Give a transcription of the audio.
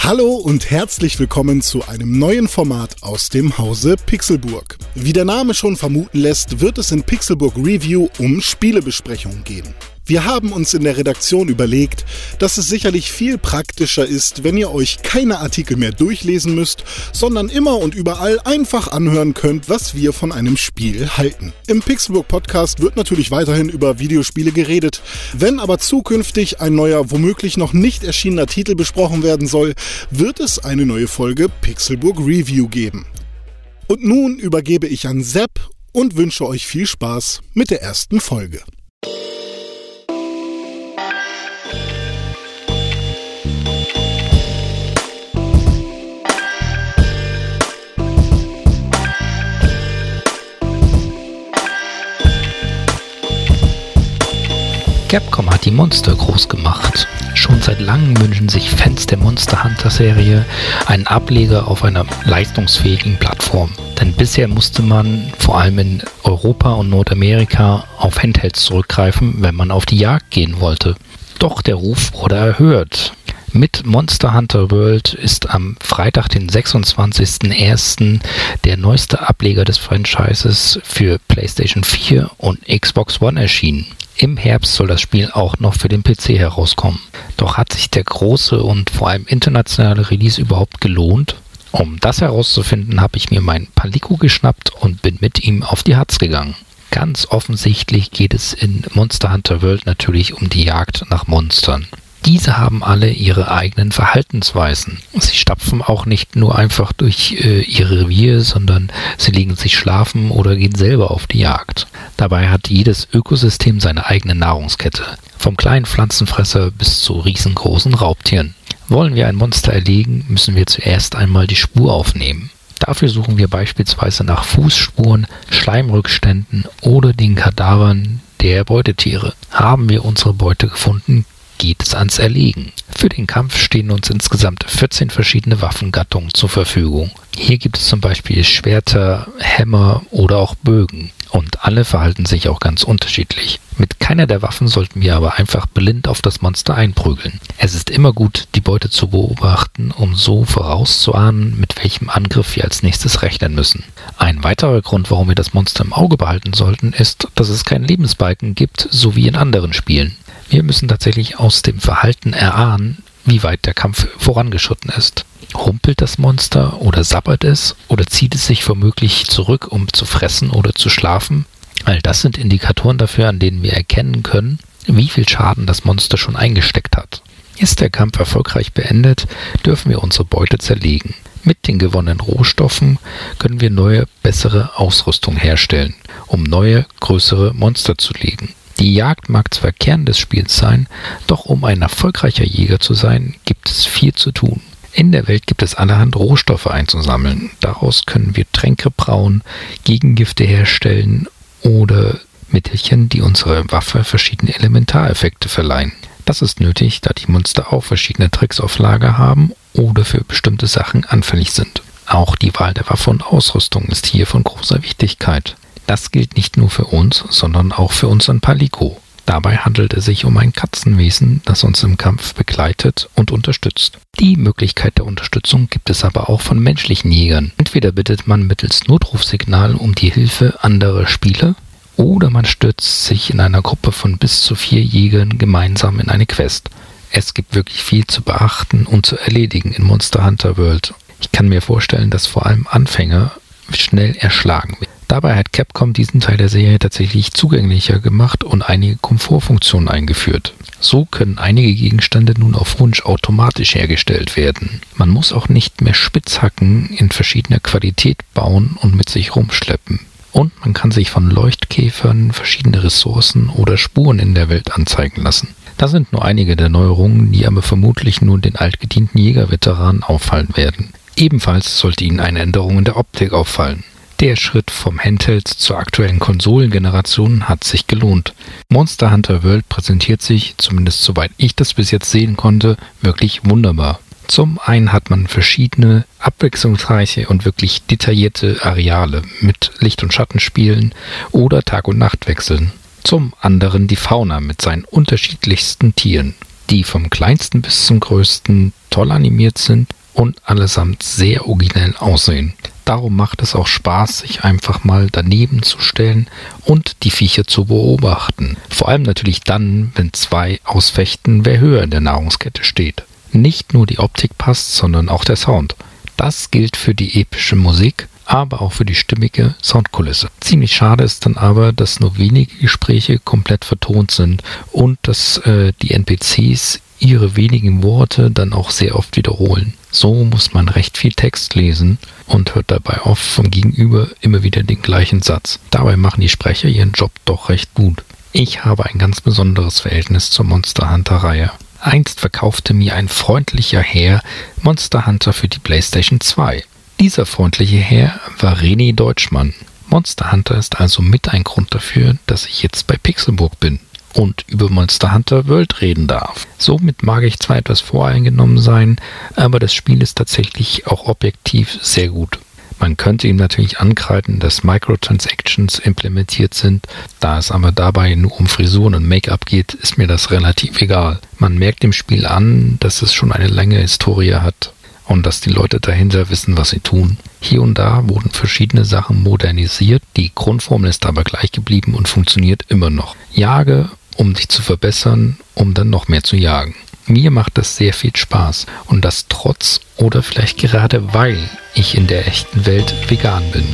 Hallo und herzlich willkommen zu einem neuen Format aus dem Hause Pixelburg. Wie der Name schon vermuten lässt, wird es in Pixelburg Review um Spielebesprechungen gehen. Wir haben uns in der Redaktion überlegt, dass es sicherlich viel praktischer ist, wenn ihr euch keine Artikel mehr durchlesen müsst, sondern immer und überall einfach anhören könnt, was wir von einem Spiel halten. Im Pixelburg Podcast wird natürlich weiterhin über Videospiele geredet. Wenn aber zukünftig ein neuer, womöglich noch nicht erschienener Titel besprochen werden soll, wird es eine neue Folge Pixelburg Review geben. Und nun übergebe ich an Sepp und wünsche euch viel Spaß mit der ersten Folge. Capcom hat die Monster groß gemacht. Schon seit langem wünschen sich Fans der Monster Hunter Serie einen Ableger auf einer leistungsfähigen Plattform. Denn bisher musste man vor allem in Europa und Nordamerika auf Handhelds zurückgreifen, wenn man auf die Jagd gehen wollte. Doch der Ruf wurde erhöht. Mit Monster Hunter World ist am Freitag, den 26.01., der neueste Ableger des Franchises für PlayStation 4 und Xbox One erschienen. Im Herbst soll das Spiel auch noch für den PC herauskommen. Doch hat sich der große und vor allem internationale Release überhaupt gelohnt? Um das herauszufinden, habe ich mir mein Palico geschnappt und bin mit ihm auf die Hatz gegangen. Ganz offensichtlich geht es in Monster Hunter World natürlich um die Jagd nach Monstern. Diese haben alle ihre eigenen Verhaltensweisen. Sie stapfen auch nicht nur einfach durch äh, ihr Revier, sondern sie legen sich schlafen oder gehen selber auf die Jagd. Dabei hat jedes Ökosystem seine eigene Nahrungskette, vom kleinen Pflanzenfresser bis zu riesengroßen Raubtieren. Wollen wir ein Monster erlegen, müssen wir zuerst einmal die Spur aufnehmen. Dafür suchen wir beispielsweise nach Fußspuren, Schleimrückständen oder den Kadavern der Beutetiere. Haben wir unsere Beute gefunden, geht es ans Erlegen. Für den Kampf stehen uns insgesamt 14 verschiedene Waffengattungen zur Verfügung. Hier gibt es zum Beispiel Schwerter, Hämmer oder auch Bögen. Und alle verhalten sich auch ganz unterschiedlich. Mit keiner der Waffen sollten wir aber einfach blind auf das Monster einprügeln. Es ist immer gut, die Beute zu beobachten, um so vorauszuahnen, mit welchem Angriff wir als nächstes rechnen müssen. Ein weiterer Grund, warum wir das Monster im Auge behalten sollten, ist, dass es keinen Lebensbalken gibt, so wie in anderen Spielen. Wir müssen tatsächlich aus dem Verhalten erahnen, wie weit der Kampf vorangeschritten ist. Humpelt das Monster oder sabbert es oder zieht es sich womöglich zurück, um zu fressen oder zu schlafen? All das sind Indikatoren dafür, an denen wir erkennen können, wie viel Schaden das Monster schon eingesteckt hat. Ist der Kampf erfolgreich beendet, dürfen wir unsere Beute zerlegen. Mit den gewonnenen Rohstoffen können wir neue, bessere Ausrüstung herstellen, um neue, größere Monster zu legen. Die Jagd mag zwar Kern des Spiels sein, doch um ein erfolgreicher Jäger zu sein, gibt es viel zu tun. In der Welt gibt es allerhand Rohstoffe einzusammeln. Daraus können wir Tränke brauen, Gegengifte herstellen oder Mittelchen, die unserer Waffe verschiedene Elementareffekte verleihen. Das ist nötig, da die Monster auch verschiedene Tricks auf Lager haben oder für bestimmte Sachen anfällig sind. Auch die Wahl der Waffe und Ausrüstung ist hier von großer Wichtigkeit. Das gilt nicht nur für uns, sondern auch für unseren Palico. Dabei handelt es sich um ein Katzenwesen, das uns im Kampf begleitet und unterstützt. Die Möglichkeit der Unterstützung gibt es aber auch von menschlichen Jägern. Entweder bittet man mittels Notrufsignal um die Hilfe anderer Spieler oder man stürzt sich in einer Gruppe von bis zu vier Jägern gemeinsam in eine Quest. Es gibt wirklich viel zu beachten und zu erledigen in Monster Hunter World. Ich kann mir vorstellen, dass vor allem Anfänger schnell erschlagen werden. Dabei hat Capcom diesen Teil der Serie tatsächlich zugänglicher gemacht und einige Komfortfunktionen eingeführt. So können einige Gegenstände nun auf Wunsch automatisch hergestellt werden. Man muss auch nicht mehr Spitzhacken in verschiedener Qualität bauen und mit sich rumschleppen. Und man kann sich von Leuchtkäfern verschiedene Ressourcen oder Spuren in der Welt anzeigen lassen. Das sind nur einige der Neuerungen, die aber vermutlich nur den altgedienten Jägerveteranen auffallen werden. Ebenfalls sollte ihnen eine Änderung in der Optik auffallen. Der Schritt vom Handheld zur aktuellen Konsolengeneration hat sich gelohnt. Monster Hunter World präsentiert sich, zumindest soweit ich das bis jetzt sehen konnte, wirklich wunderbar. Zum einen hat man verschiedene abwechslungsreiche und wirklich detaillierte Areale mit Licht- und Schattenspielen oder Tag- und Nachtwechseln. Zum anderen die Fauna mit seinen unterschiedlichsten Tieren, die vom kleinsten bis zum größten toll animiert sind und allesamt sehr originell aussehen. Darum macht es auch Spaß, sich einfach mal daneben zu stellen und die Viecher zu beobachten. Vor allem natürlich dann, wenn zwei ausfechten, wer höher in der Nahrungskette steht. Nicht nur die Optik passt, sondern auch der Sound. Das gilt für die epische Musik, aber auch für die stimmige Soundkulisse. Ziemlich schade ist dann aber, dass nur wenige Gespräche komplett vertont sind und dass äh, die NPCs ihre wenigen Worte dann auch sehr oft wiederholen. So muss man recht viel Text lesen und hört dabei oft vom Gegenüber immer wieder den gleichen Satz. Dabei machen die Sprecher ihren Job doch recht gut. Ich habe ein ganz besonderes Verhältnis zur Monster Hunter Reihe. Einst verkaufte mir ein freundlicher Herr Monster Hunter für die PlayStation 2. Dieser freundliche Herr war René Deutschmann. Monster Hunter ist also mit ein Grund dafür, dass ich jetzt bei Pixelburg bin und über Monster Hunter World reden darf. Somit mag ich zwar etwas voreingenommen sein, aber das Spiel ist tatsächlich auch objektiv sehr gut. Man könnte ihm natürlich ankreiden, dass Microtransactions implementiert sind. Da es aber dabei nur um Frisuren und Make-up geht, ist mir das relativ egal. Man merkt dem Spiel an, dass es schon eine lange Historie hat und dass die Leute dahinter wissen, was sie tun. Hier und da wurden verschiedene Sachen modernisiert, die Grundformel ist aber gleich geblieben und funktioniert immer noch. Jage um dich zu verbessern, um dann noch mehr zu jagen. Mir macht das sehr viel Spaß und das trotz oder vielleicht gerade weil ich in der echten Welt vegan bin.